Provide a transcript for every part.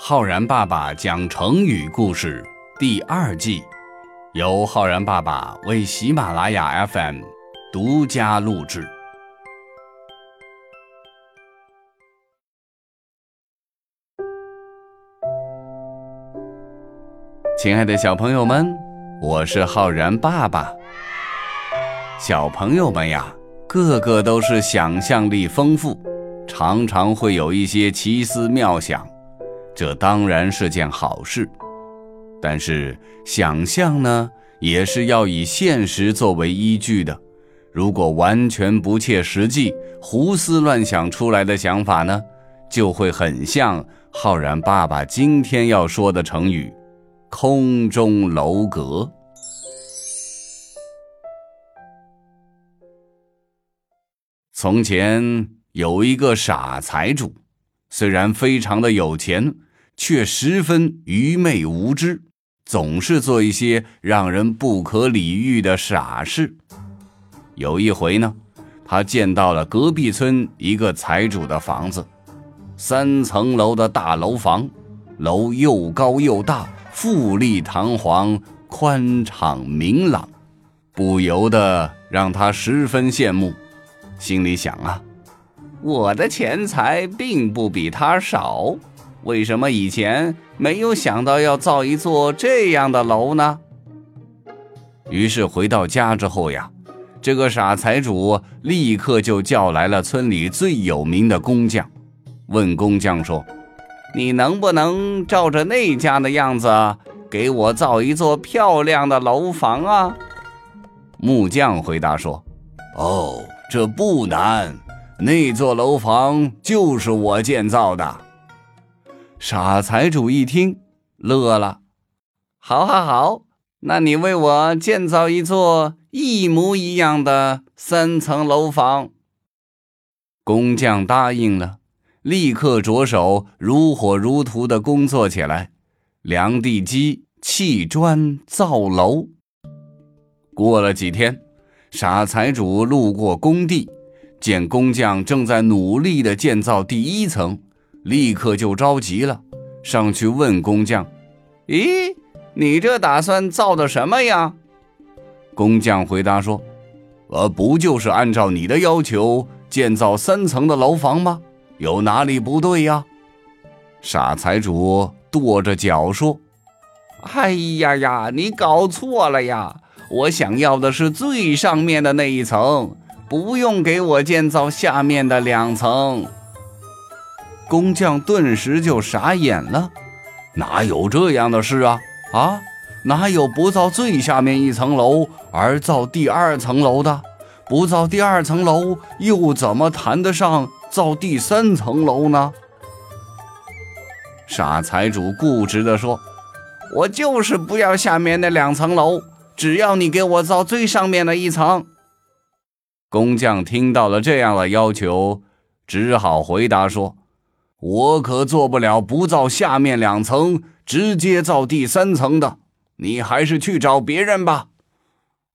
浩然爸爸讲成语故事第二季，由浩然爸爸为喜马拉雅 FM 独家录制。亲爱的小朋友们，我是浩然爸爸。小朋友们呀，个个都是想象力丰富，常常会有一些奇思妙想。这当然是件好事，但是想象呢，也是要以现实作为依据的。如果完全不切实际、胡思乱想出来的想法呢，就会很像浩然爸爸今天要说的成语“空中楼阁”。从前有一个傻财主，虽然非常的有钱。却十分愚昧无知，总是做一些让人不可理喻的傻事。有一回呢，他见到了隔壁村一个财主的房子，三层楼的大楼房，楼又高又大，富丽堂皇，宽敞明朗，不由得让他十分羡慕，心里想啊，我的钱财并不比他少。为什么以前没有想到要造一座这样的楼呢？于是回到家之后呀，这个傻财主立刻就叫来了村里最有名的工匠，问工匠说：“你能不能照着那家的样子给我造一座漂亮的楼房啊？”木匠回答说：“哦，这不难，那座楼房就是我建造的。”傻财主一听，乐了。好，好，好，那你为我建造一座一模一样的三层楼房。工匠答应了，立刻着手如火如荼的工作起来，量地基、砌砖、造楼。过了几天，傻财主路过工地，见工匠正在努力的建造第一层。立刻就着急了，上去问工匠：“咦，你这打算造的什么呀？”工匠回答说：“呃，不就是按照你的要求建造三层的楼房吗？有哪里不对呀？”傻财主跺着脚说：“哎呀呀，你搞错了呀！我想要的是最上面的那一层，不用给我建造下面的两层。”工匠顿时就傻眼了，哪有这样的事啊？啊，哪有不造最下面一层楼而造第二层楼的？不造第二层楼，又怎么谈得上造第三层楼呢？傻财主固执地说：“我就是不要下面那两层楼，只要你给我造最上面的一层。”工匠听到了这样的要求，只好回答说。我可做不了不造下面两层，直接造第三层的。你还是去找别人吧。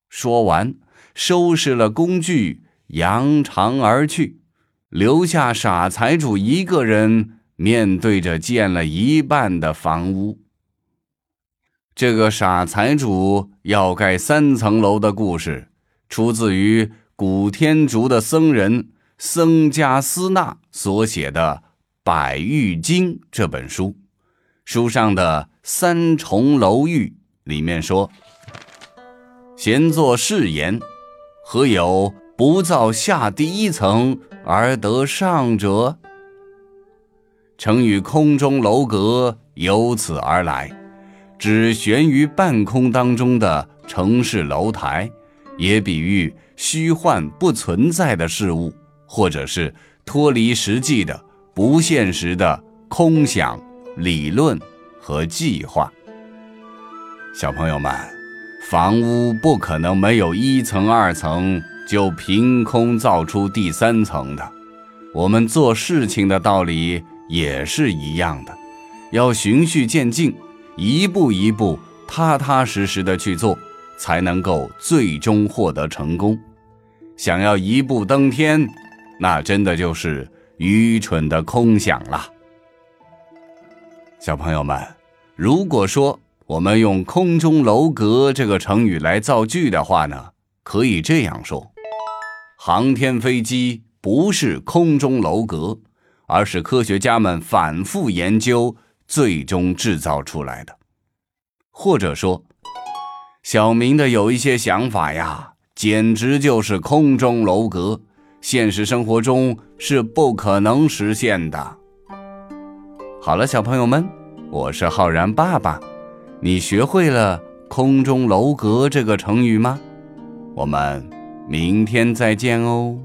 说完，收拾了工具，扬长而去，留下傻财主一个人面对着建了一半的房屋。这个傻财主要盖三层楼的故事，出自于古天竺的僧人僧伽斯那所写的。《百喻经》这本书，书上的三重楼玉里面说：“闲作是言，何有不造下第一层而得上者？”成语“空中楼阁”由此而来，指悬于半空当中的城市楼台，也比喻虚幻不存在的事物，或者是脱离实际的。不现实的空想、理论和计划。小朋友们，房屋不可能没有一层、二层就凭空造出第三层的。我们做事情的道理也是一样的，要循序渐进，一步一步、踏踏实实的去做，才能够最终获得成功。想要一步登天，那真的就是。愚蠢的空想了。小朋友们，如果说我们用“空中楼阁”这个成语来造句的话呢，可以这样说：航天飞机不是空中楼阁，而是科学家们反复研究，最终制造出来的。或者说，小明的有一些想法呀，简直就是空中楼阁，现实生活中是不可能实现的。好了，小朋友们，我是浩然爸爸，你学会了“空中楼阁”这个成语吗？我们明天再见哦。